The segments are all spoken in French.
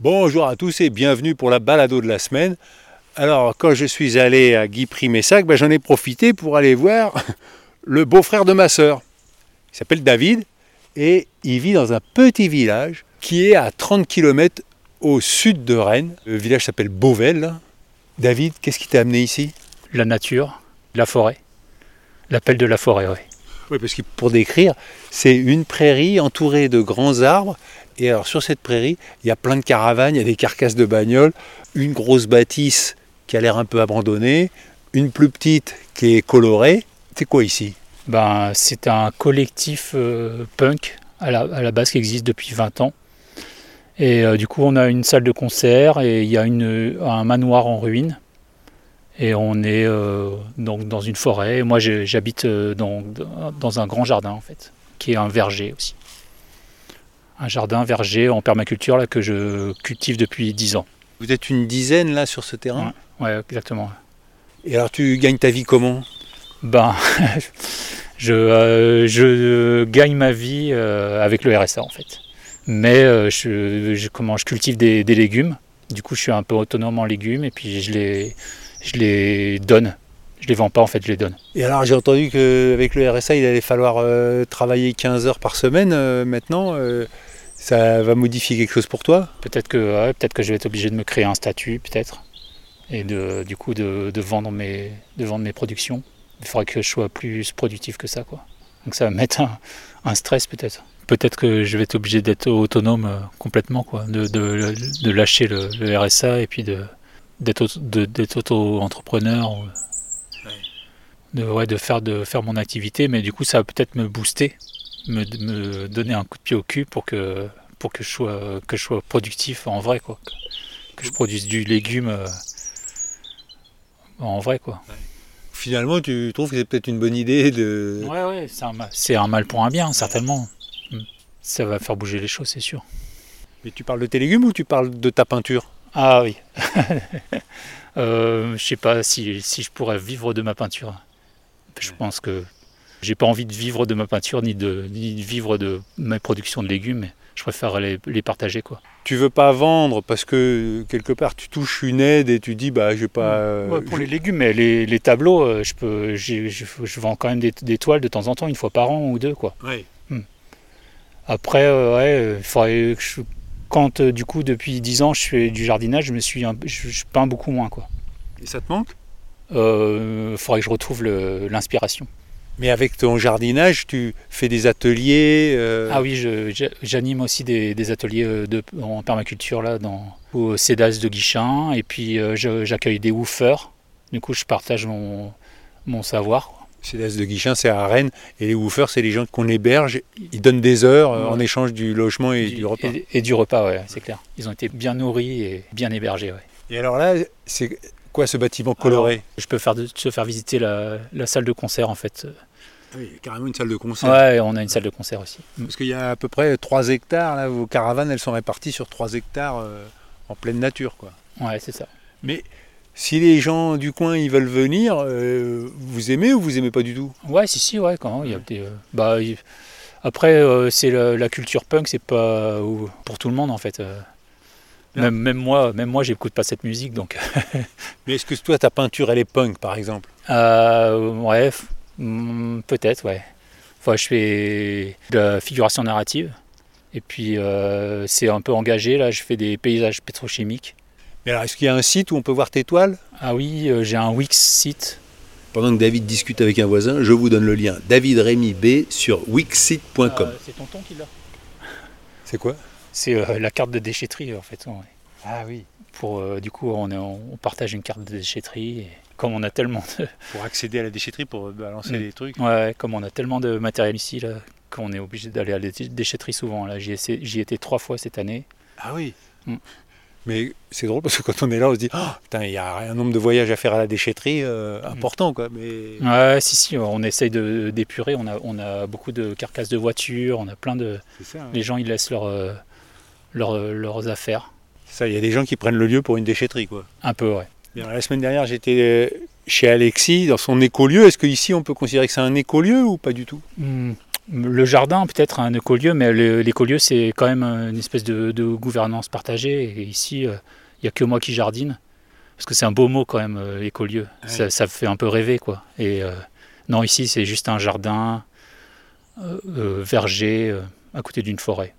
Bonjour à tous et bienvenue pour la balado de la semaine. Alors, quand je suis allé à Guy Primessac, ben, j'en ai profité pour aller voir le beau-frère de ma sœur. Il s'appelle David et il vit dans un petit village qui est à 30 km au sud de Rennes. Le village s'appelle Beauvel. David, qu'est-ce qui t'a amené ici? La nature, la forêt. L'appel de la forêt, oui. Oui, parce que pour décrire, c'est une prairie entourée de grands arbres et alors sur cette prairie, il y a plein de caravanes, il y a des carcasses de bagnoles, une grosse bâtisse qui a l'air un peu abandonnée, une plus petite qui est colorée. C'est quoi ici? Ben, C'est un collectif euh, punk à la, base qui existe depuis 20 ans. Et euh, du coup, on a une salle de concert et il y a un manoir en ruine. Et on est euh, donc dans une forêt. Moi, j'habite dans, dans un grand jardin, en fait, qui est un verger aussi un jardin verger en permaculture là, que je cultive depuis 10 ans. Vous êtes une dizaine là sur ce terrain? Oui, ouais, exactement. Et alors tu gagnes ta vie comment? Ben, je, euh, je, gagne ma vie euh, avec le RSA en fait. Mais euh, je, comment, je cultive des, légumes. Du coup, je suis un peu autonome en légumes et puis je les, je les donne. Je les vends pas en fait, je les donne. Et alors j'ai entendu qu'avec le RSA, il allait falloir travailler 15 heures par semaine maintenant. Ça va modifier quelque chose pour toi? Peut-être que, peut que je vais être obligé de me créer un statut, peut-être, et de, du coup de, vendre mes, de vendre mes productions. Il faudrait que je sois plus productif que ça. Quoi. Donc ça va mettre un, stress peut-être. Peut-être que je vais être obligé d'être autonome euh, complètement, quoi, de, de, lâcher le, RSA et puis d'être auto-entrepreneur. De, ouais, de, faire, de faire mon activité, mais du coup ça va peut-être me booster me, me, donner un coup de pied au cul pour que, pour que, je, sois, que je sois productif en vrai, quoi. Que je produise du légume euh, en vrai, quoi. Finalement, tu trouves que c'est peut-être une bonne idée de. Ouais, ouais, c'est un, mal pour un bien, certainement. Ça va faire bouger les choses, c'est sûr. Mais tu parles de tes légumes ou tu parles de ta peinture? Ah oui. euh, je sais pas si, si je pourrais vivre de ma peinture. Je pense que j'ai pas envie de vivre de ma peinture ni de, vivre de ma production de légumes. Je préfère les, partager quoi. Tu veux pas vendre parce que quelque part tu touches une aide et tu dis bah j'ai pas. Euh, pour les légumes, mais les, tableaux, euh, je peux, je vends quand même des, toiles de temps en temps, une fois par an ou deux quoi. Hmm. Après, euh, ouais, il faudrait que je, quand du coup depuis 10 ans je fais du jardinage, je me suis, je, peins beaucoup moins quoi. Et ça te manque? Il faudrait que je retrouve l'inspiration. Mais avec ton jardinage, tu fais des ateliers euh, Ah oui, j'anime aussi des, ateliers euh, de, en permaculture là, dans, au CEDAS de Guichin. Et puis euh, j'accueille des woofers. Du coup, je partage mon, mon savoir. CEDAS de Guichin, c'est à Rennes. Et les woofers, c'est les gens qu'on héberge. Ils donnent des heures en échange du logement et du, repas. Et, du repas, ouais, c'est clair. Ils ont été bien nourris et bien hébergés. Ouais. Et alors là, c'est quoi ce bâtiment coloré Je peux faire te faire visiter la, la, salle de concert en fait. Oui, carrément une salle de concert. Ouais, on a une salle de concert aussi. Mm. Parce qu'il y a à peu près 3 hectares, là, vos caravanes, elles sont réparties sur 3 hectares euh, en pleine nature. Quoi. Ouais, c'est ça. Mais si les gens du coin ils veulent venir, euh, vous aimez ou vous aimez pas du tout? Ouais, si, si, ouais, quand Il y a des, euh, bah, Après, c'est la, culture punk, c'est pas pour tout le monde en fait. Même, même, moi, même moi, j'écoute pas cette musique, donc. Mais est-ce que toi, ta peinture, elle est punk, par exemple? Ouais, Hmm, peut-être, ouais. Enfin, je fais de la figuration narrative. Et puis, euh, c'est un peu engagé. Là, je fais des paysages pétrochimiques. Mais alors, est-ce qu'il y a un site où on peut voir tes toiles? Ah oui, euh, j'ai un Wix site. Pendant que David discute avec un voisin, je vous donne le lien David Rémy B sur wixsite.com. Euh, c'est tonton qui l'a. C'est quoi? C'est la carte de déchetterie, en fait. Ah oui. Pour, du coup, on, on, partage une carte de déchetterie. Et comme on a tellement de... Pour accéder à la déchetterie, pour balancer mm. des trucs Ouais, comme on a tellement de matériel ici, là, qu'on est obligé d'aller à la déchetterie souvent. Là, j'y, ai, été trois fois cette année. Ah oui mm. Mais c'est drôle parce que quand on est là, on se dit, oh, putain, il y a un nombre de voyages à faire à la déchetterie euh, mm. important, quoi. Mais... Ouais, si, si, on essaye de, d'épurer. On a, on a beaucoup de carcasses de voitures, on a plein de... Ça, Les gens, ils laissent leur, euh, leurs affaires. Ça, il y a des gens qui prennent le lieu pour une déchetterie, quoi. Un peu, ouais la semaine dernière, j'étais euh, chez Alexis dans son écolieu. Est-ce qu'ici, on peut considérer que c'est un écolieu ou pas du tout? Hmm. Le jardin, peut-être un écolieu, mais l'écolieu, c'est quand même une espèce de, de gouvernance partagée. Et ici, euh, il n'y a que moi qui jardine. Parce que c'est un beau mot quand même, euh, écolieu. Ça, ça fait un peu rêver, quoi. Et euh, non, ici, c'est juste un jardin, verger, à côté d'une forêt.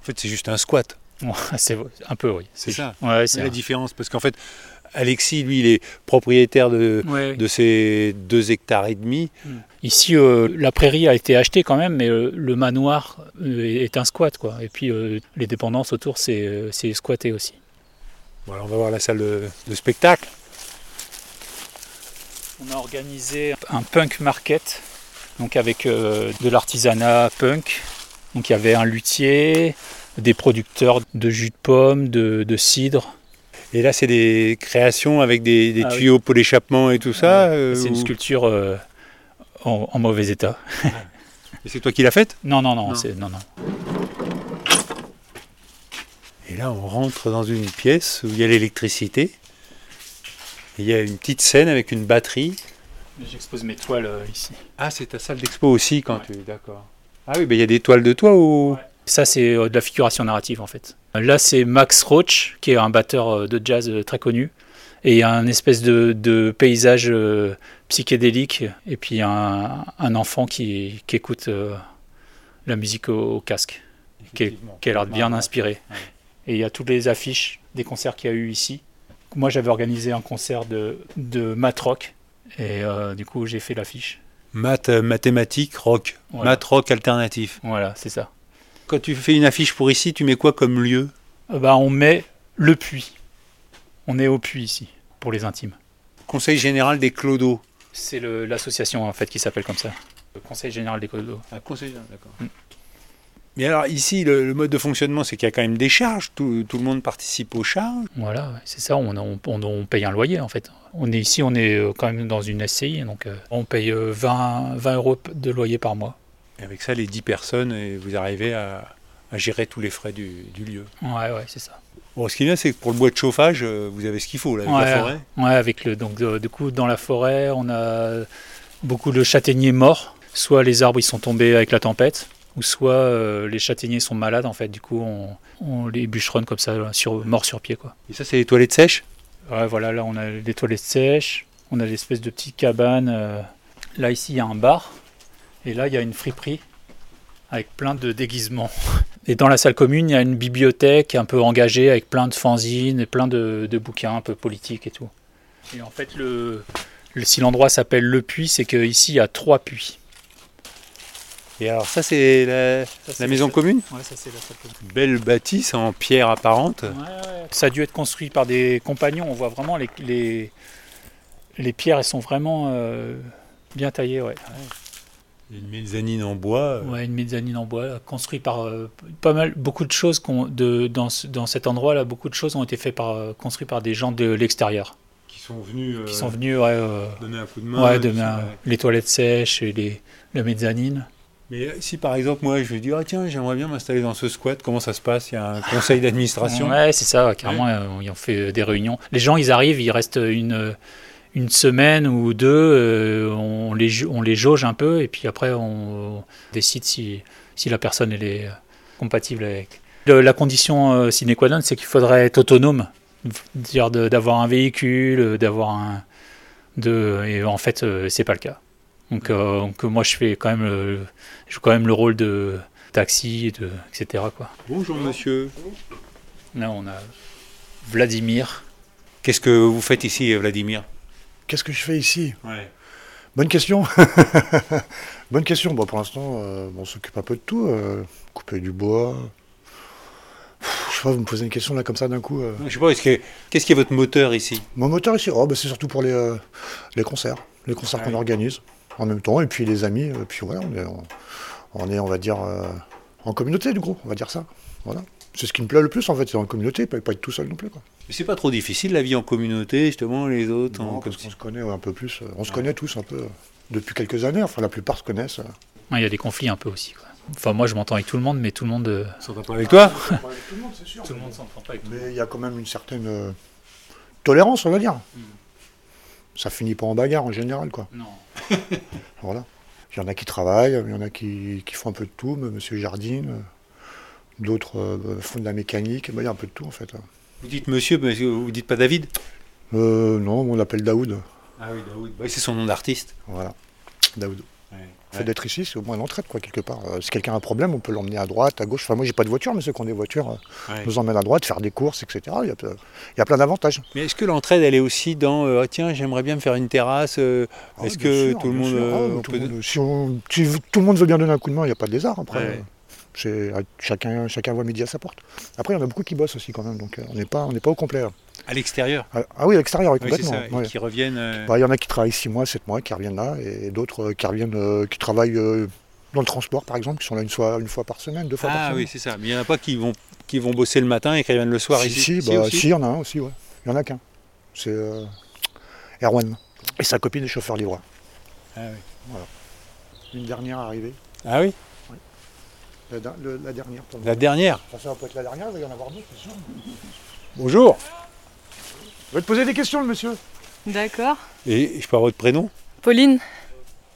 En fait, c'est juste un squat. C'est un peu, oui. C'est ça. Ouais, C'est la différence. Parce qu'en fait, Alexis, lui, il est propriétaire de, Ouais. de ces deux hectares et demi. Ici, euh, la prairie a été achetée quand même, mais euh, le manoir euh, est un squat, quoi. Et puis, euh, les dépendances autour, c'est euh, squatté aussi. Voilà, on va voir la salle de, de spectacle. On a organisé un punk market, donc avec euh, de l'artisanat punk. Donc il y avait un luthier, des producteurs de jus de pomme, de, de cidre. Et là, c'est des créations avec des, des Ah oui. tuyaux pour l'échappement et tout ça. euh, C'est une sculpture euh, en, en mauvais état. Et c'est toi qui l'as faite? Non, non, non, Non. c'est non, non. Et là, on rentre dans une pièce où il y a l'électricité. Il y a une petite scène avec une batterie. J'expose mes toiles euh, ici. Ah, c'est ta salle d'expo aussi quand tu es d'accord. Ah oui, ben il y a des toiles de toi ou Ça, c'est euh, de la figuration narrative en fait. Là, c'est Max Roach, qui est un batteur euh, de jazz euh, très connu. Et il y a un espèce de, de paysage euh, psychédélique, et puis un, un enfant qui, qui écoute la musique au, au casque, qui, est- qui a l'air bien inspiré. Ouais. Et il y a toutes les affiches des concerts qu'il y a eu ici. Moi, j'avais organisé un concert de, de math rock, et euh, du coup, j'ai fait l'affiche. Maths, euh, mathématiques, rock. Voilà. Maths, rock alternatif. Voilà, c'est ça. Quand tu fais une affiche pour ici, tu mets quoi comme lieu Euh, bah, on met le puits. On est au puits ici, pour les intimes. Conseil général des clodos. C'est l'association en fait qui s'appelle comme ça. Le Conseil général des d'eau. Ah, conseil général, d'accord. Mm. Mais alors ici, le, le mode de fonctionnement, c'est qu'il y a quand même des charges. Tout, tout le monde participe aux charges. Voilà, c'est ça. On, on- on- on paye un loyer en fait. On est ici, on est euh, quand même dans une SCI, donc euh, on paye euh, 20, 20 euros de loyer par mois. Et avec ça, les 10 personnes, et vous arrivez à, à gérer tous les frais du, du lieu. Ouais, ouais, c'est ça. Bon, ce qui est bien, c'est que pour le bois de chauffage, euh, vous avez ce qu'il faut, là, avec Ouais, la forêt. Ouais, avec le donc euh, du coup dans la forêt, on a beaucoup de châtaigniers morts. Soit les arbres ils sont tombés avec la tempête, ou soit euh, les châtaigniers sont malades en fait. Du coup, on, on les bûcheronne comme ça, sur, morts sur pied quoi. Et ça, c'est les toilettes sèches? Ouais, voilà, là on a les toilettes sèches, on a l'espèce de petite cabane. euh, Là ici il y a un bar, et là il y a une friperie avec plein de déguisements. Et dans la salle commune, il y a une bibliothèque un peu engagée avec plein de fanzines et plein de, de bouquins un peu politiques et tout. Et en fait, le, le- si l'endroit s'appelle Le Puits, c'est qu'ici il y a trois puits. Et alors, ça, c'est la, la maison commune Ouais, ça c'est la salle commune. Belle bâtisse en pierre apparente. Ouais, ouais. Ça a dû être construit par des compagnons. On voit vraiment les, les, les pierres, elles sont vraiment euh, bien taillées. Ouais. Une mezzanine en bois. euh, Ouais, une mezzanine en bois, construite par euh, pas mal, beaucoup de choses qu'on- de, dans, dans cet endroit-là, beaucoup de choses ont été faites par, euh, construites par des gens de l'extérieur, qui sont venus, euh, qui sont venus ouais, euh, donner un coup de main. ouais, ouais. les toilettes sèches, et les, la mezzanine. Mais si par exemple, moi, je vais dire, ah, tiens, j'aimerais bien m'installer dans ce squat, comment ça se passe? Il y a un conseil d'administration? Ouais, c'est ça, carrément, euh, ils ont fait des réunions. Les gens, ils arrivent, ils restent une, une semaine ou deux, euh, on, les, on les jauge un peu, et puis après, on, décide si, si la personne elle est euh, compatible avec. Le- la condition euh, sine qua non, c'est qu'il faudrait être autonome, dire de- d'avoir un véhicule, d'avoir un. De, et en fait, euh, c'est pas le cas. Donc, euh, donc moi, je fais quand même le, je joue quand même le rôle de taxi, de, etc. Quoi. Bonjour monsieur. Là, on a Vladimir. Qu'est-ce que vous faites ici, Vladimir? Qu'est-ce que je fais ici ouais. Bonne question. Bonne question. Bon, pour l'instant, euh, on s'occupe un peu de tout. euh, couper du bois. Pff, Je sais pas, vous me posez une question là comme ça d'un coup. euh. Je sais pas, est-ce que- qu'est-ce qui est votre moteur ici? Mon moteur ici, oh, bah, c'est surtout pour les, les concerts. Les concerts qu'on organise en même temps. Et puis les amis. Et puis voilà, on est, on, on est, on va dire, en communauté du groupe. On va dire ça. Voilà. C'est ce qui me plaît le plus en fait, c'est en communauté, pas, pas être tout seul non plus. Quoi. Mais C'est pas trop difficile la vie en communauté, justement, les autres Non, en- parce qu'on se connaît ouais, un peu plus. euh, On se connaît tous un peu euh, depuis quelques années. Enfin, la plupart se connaissent. euh. Ouais, Il y a des conflits un peu aussi. quoi. Enfin, moi, je m'entends avec tout le monde, mais tout le monde, euh, s'entend pas avec toi tout le monde, c'est sûr. tout le monde s'entend pas avec Mais il y a quand même une certaine euh, tolérance, on va dire. Mm. Ça finit pas en bagarre en général, quoi. Non. Voilà. Il y en a qui travaillent, il y en a qui, qui font un peu de tout, monsieur Jardine, d'autres euh, font de la mécanique, bah, il y a un peu de tout en fait. Vous dites monsieur, mais vous dites pas David? Euh, Non, on l'appelle Daoud. Ah oui, Daoud, bah, c'est son nom d'artiste. Voilà, Daoud. Le fait d'être ici, c'est au moins l'entraide, quoi, quelque part. Euh, si quelqu'un a un problème, on peut l'emmener à droite, à gauche. Enfin, moi, j'ai pas de voiture, mais ceux qui ont des voitures nous emmènent à droite, faire des courses, etc. Il y a, il y a plein d'avantages. Mais est-ce que l'entraide, elle est aussi dans ah, tiens, j'aimerais bien me faire une terrasse ah Est-ce que tout, le monde, tout, le monde veut bien donner un coup de main, il n'y a pas de lézard après. Chacun, chacun voit midi à sa porte. Après, il y en a beaucoup qui bossent aussi quand même, donc euh, on n'est pas, pas au complet. À l'extérieur? Ah, ah, oui, à l'extérieur, complètement. Oui, Qui reviennent. Euh, bah, il y en a qui travaillent 6 mois, 7 mois, qui reviennent là, et d'autres euh, qui reviennent, qui travaillent dans le transport, par exemple, qui sont là une fois, une fois par semaine, deux fois par semaine. Ah oui, c'est ça. Mais il n'y en a pas qui vont, qui vont bosser le matin et qui reviennent le soir si, ici Si, bah, il y en a un aussi, ouais. Il n'y en a qu'un. C'est Erwan. Et sa copine est chauffeur livreur. Ah oui. Voilà. Une dernière arrivée. Ah oui? La, dernière. la dernière Ça, peut être la dernière, il va y en avoir d'autres, c'est sûr. Bonjour. Je vais te poser des questions, le monsieur. D'accord. Et je peux avoir votre prénom? Pauline.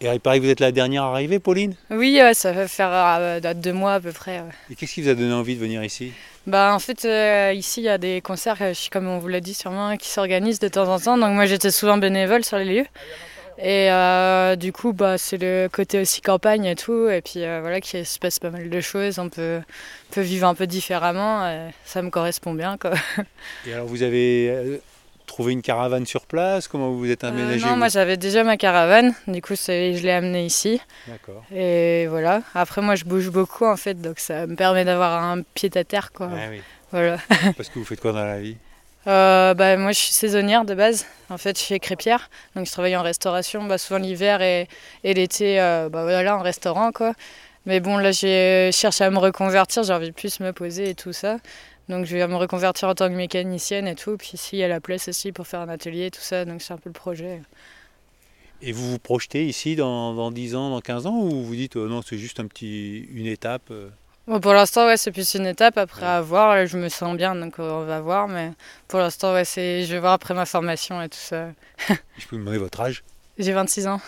Et il paraît que vous êtes la dernière arrivée, Pauline? Oui, ça va faire euh, deux mois à peu près. Et qu'est-ce qui vous a donné envie de venir ici? Bah, En fait, euh, ici, il y a des concerts, euh, comme on vous l'a dit sûrement, qui s'organisent de temps en temps. Donc moi, j'étais souvent bénévole sur les lieux. Et euh, du coup, bah, c'est le côté aussi campagne et tout. Et puis euh, voilà, qu'il se passe pas mal de choses. On peut, peut vivre un peu différemment. ça me correspond bien. Quoi. Et alors, vous avez euh, trouvé une caravane sur place? Comment vous vous êtes aménagé Non, moi j'avais déjà ma caravane. Du coup, je l'ai amenée ici. D'accord. Et voilà. Après, moi je bouge beaucoup en fait. Donc ça me permet d'avoir un pied à terre. Quoi. Ah, oui. Voilà. Parce que vous faites quoi dans la vie? Euh, bah, Moi, je suis saisonnière de base. En fait, je suis crêpière. Donc, je travaille en restauration, bah, souvent l'hiver et, l'été, euh, bah, voilà, en restaurant. Quoi. Mais bon, là, j'ai cherché à me reconvertir. J'ai envie de plus me poser et tout ça. Donc, je vais me reconvertir en tant que mécanicienne et tout. Puis, ici, il y a la place aussi pour faire un atelier et tout ça. Donc, c'est un peu le projet. Et vous vous projetez ici dans, dans 10 ans, dans 15 ans Ou vous dites, oh non, c'est juste un petit, une étape euh pour l'instant, ouais, c'est plus une étape. Après, à voir. je me sens bien, donc euh, on va voir. Mais pour l'instant, ouais, c'est... je vais voir après ma formation et tout ça. je peux vous demander votre âge? J'ai 26 ans.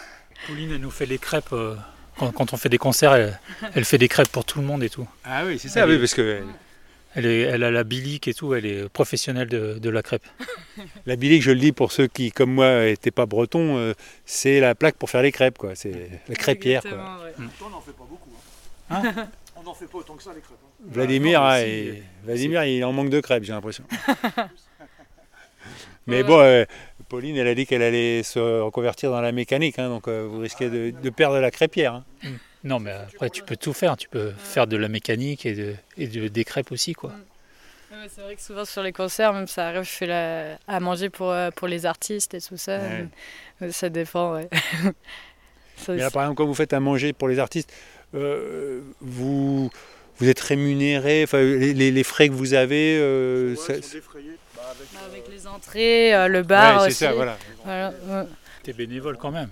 Pauline, elle nous fait les crêpes. Euh, quand, on fait des concerts, elle, fait des crêpes pour tout le monde et tout. Ah oui, c'est ça, oui, parce que. Elle, est, elle, a la bilique et tout, elle est professionnelle de, la crêpe. La bilique, je le dis pour ceux qui, comme moi, n'étaient pas bretons, euh, c'est la plaque pour faire les crêpes, quoi. C'est la crêpière, quoi. Ouais. On n'en fait pas beaucoup. Hein. Hein? on n'en fait pas autant que ça, les crêpes. Hein. Vladimir, Vladimir il en manque de crêpes, j'ai l'impression. Mais bon, euh, Pauline, elle a dit qu'elle allait se reconvertir dans la mécanique, hein, donc euh, vous risquez de, perdre la crêpière. Hein. Mm. Non, mais après, tu peux tout faire. Tu peux faire de la mécanique et, de, et des crêpes aussi, quoi. Mm. c'est vrai que souvent sur les concerts, même ça arrive, je fais la, à manger pour, euh, pour les artistes et tout ça. Ça dépend, ouais. Mais là, par exemple, quand vous faites à manger pour les artistes, euh, vous, vous êtes rémunéré, enfin, les, les, frais que vous avez euh, bah, avec, les entrées, euh, le bar aussi. c'est ça, voilà. voilà T'es bénévole quand même.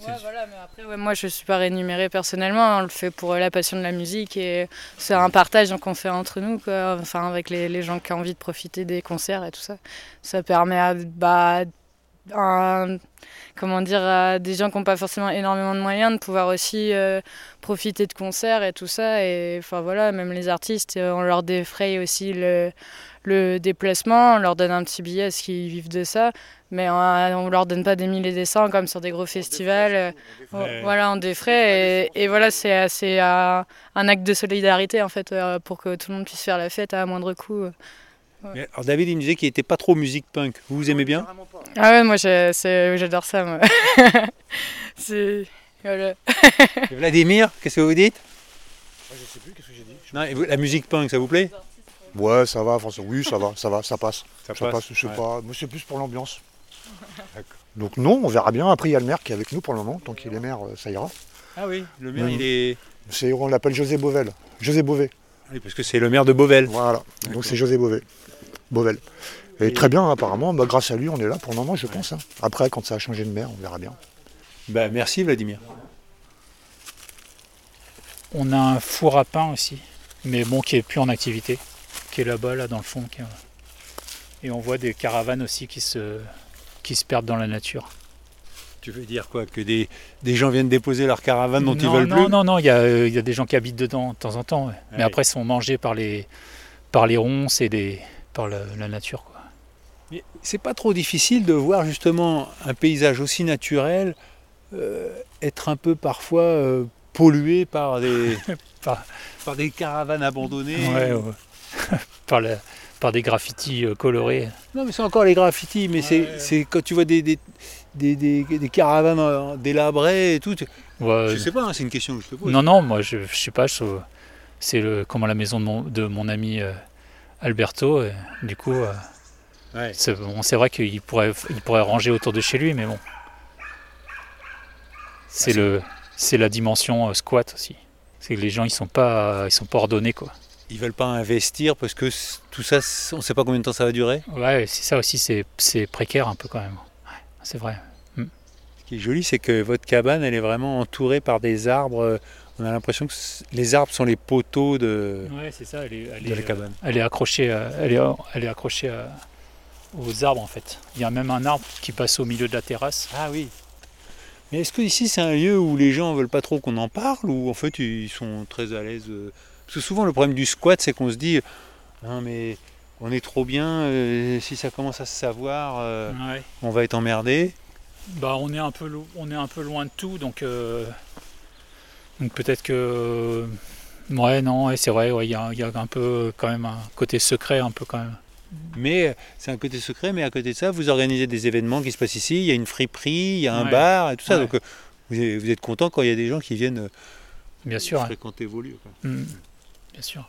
Ouais, voilà, mais après, ouais, moi je suis pas rémunéré personnellement, on le fait pour la passion de la musique et c'est un partage qu'on fait entre nous, quoi. enfin avec les, les, gens qui ont envie de profiter des concerts et tout ça. Ça permet à, bah, un, comment dire, à des gens qui n'ont pas forcément énormément de moyens de pouvoir aussi euh, profiter de concerts et tout ça. Et enfin voilà, même les artistes, euh, on leur défraye aussi le, le déplacement, on leur donne un petit billet parce qu'ils vivent de ça, mais on, ne leur donne pas des milliers des cents comme sur des gros festivals. Voilà, on défraie. Et, et voilà, c'est assez un acte de solidarité en fait euh, pour que tout le monde puisse faire la fête à moindre coût. Alors David, il me disait qu'il n'était pas trop musique punk. Vous, vous aimez bien Ah ouais, moi j'adore ça. Moi. c'est voilà. Vladimir, qu'est-ce que vous dites? Je sais plus, qu'est-ce que j'ai dit? Non, La musique punk, ça vous plaît? Ouais, ça va, François. Oui, ça va, ça va, ça passe. Ça, passe, je sais pas. Moi, c'est plus pour l'ambiance. Donc non, on verra bien. Après, il y a le maire qui est avec nous pour le moment. Tant qu'il est maire, euh, ça ira. Ah oui, le maire, il est... On l'appelle José Beauvel. José Beauvais. Oui, parce que c'est le maire de Beauvel. Voilà, donc c'est José Beauvais. Beauvel. Et, très bien, apparemment, bah, grâce à lui, on est là pour le moment, je pense. Hein. Après, quand ça a changé de maire, on verra bien. Bah, merci Vladimir. On a un four à pain aussi, mais bon, qui est plus en activité, qui est là-bas, là, dans le fond. Et on voit des caravanes aussi qui se, qui se perdent dans la nature. Tu veux dire quoi Que des, des, gens viennent déposer leur caravane dont ils veulent non, plus Non, non, non, il y, a, y a des gens qui habitent dedans de temps en temps. Mais après, ils sont mangés par les, par les ronces et des, par la, nature. Quoi. Mais c'est pas trop difficile de voir justement un paysage aussi naturel euh, être un peu parfois euh, pollué par des, par, par, des caravanes abandonnées. Ouais, ouais. par la, par des graffitis euh, colorés. Non, mais c'est encore les graffitis, mais c'est quand tu vois des, des, des, des caravanes euh, délabrées et tout. Ouais, je sais pas, hein, c'est une question que je te pose. Non, non, moi je, je sais pas, c'est le, comment la maison de mon, de mon ami euh, Alberto, et, du coup, c'est bon, vrai qu'il pourrait, il pourrait ranger autour de chez lui, mais bon. C'est le c'est la dimension squat aussi. C'est que les gens ils sont pas ils sont pas ordonnés quoi. Ils veulent pas investir parce que tout ça, on ne sait pas combien de temps ça va durer. Ouais, c'est ça aussi, c'est précaire un peu quand même. c'est vrai. Hmm. Ce qui est joli, c'est que votre cabane, elle est vraiment entourée par des arbres. On a l'impression que les arbres sont les poteaux de, ouais, c'est ça, elle est, elle de la cabane. Elle est accrochée, elle est, elle est accrochée aux arbres en fait. Il y a même un arbre qui passe au milieu de la terrasse. Ah oui. Mais est-ce que ici c'est un lieu où les gens veulent pas trop qu'on en parle ou en fait ils sont très à l'aise euh, parce que souvent, le problème du squat, c'est qu'on se dit non, mais on est trop bien, euh, si ça commence à se savoir, euh, on va être emmerdé. Bah, on est un peu, on est un peu loin de tout, donc, euh, donc peut-être que. Ouais, non, c'est vrai, il y, a, un peu quand même un côté secret, un peu quand même. Mais c'est un côté secret, mais à côté de ça, vous organisez des événements qui se passent ici, il y a une friperie, il y a un bar et tout ça, donc vous êtes content quand il y a des gens qui viennent Bien sûr, fréquenter vos lieux. Mmh bien sûr.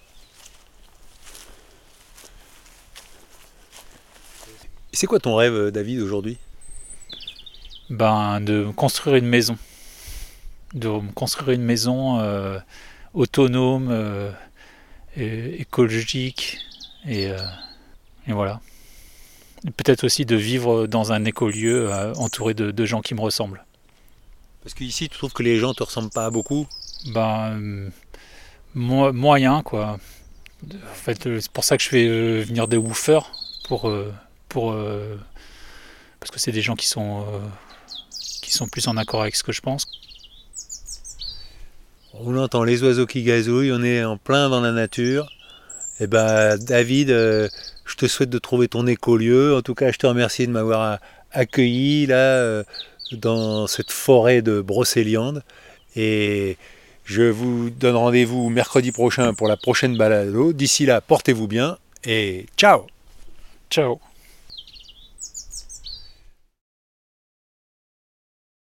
C'est quoi ton rêve, David, aujourd'hui? Ben, de construire une maison. De construire une maison euh, autonome, euh, écologique, et, euh, et voilà. Peut-être aussi de vivre dans un écolieu entouré de, de, gens qui me ressemblent. Parce qu'ici, tu trouves que les gens ne te ressemblent pas beaucoup? Ben moyen quoi. En fait, euh, c'est pour ça que je fais euh, venir des woofers pour, euh, pour parce que c'est des gens qui sont qui sont plus en accord avec ce que je pense. On entend les oiseaux qui gazouillent, on est en plein dans la nature. Et eh ben David, je te souhaite de trouver ton écolieu. En tout cas, je te remercie de m'avoir accueilli là dans cette forêt de brocéliande et je vous donne rendez-vous mercredi prochain pour la prochaine balado. D'ici là, portez-vous bien et ciao Ciao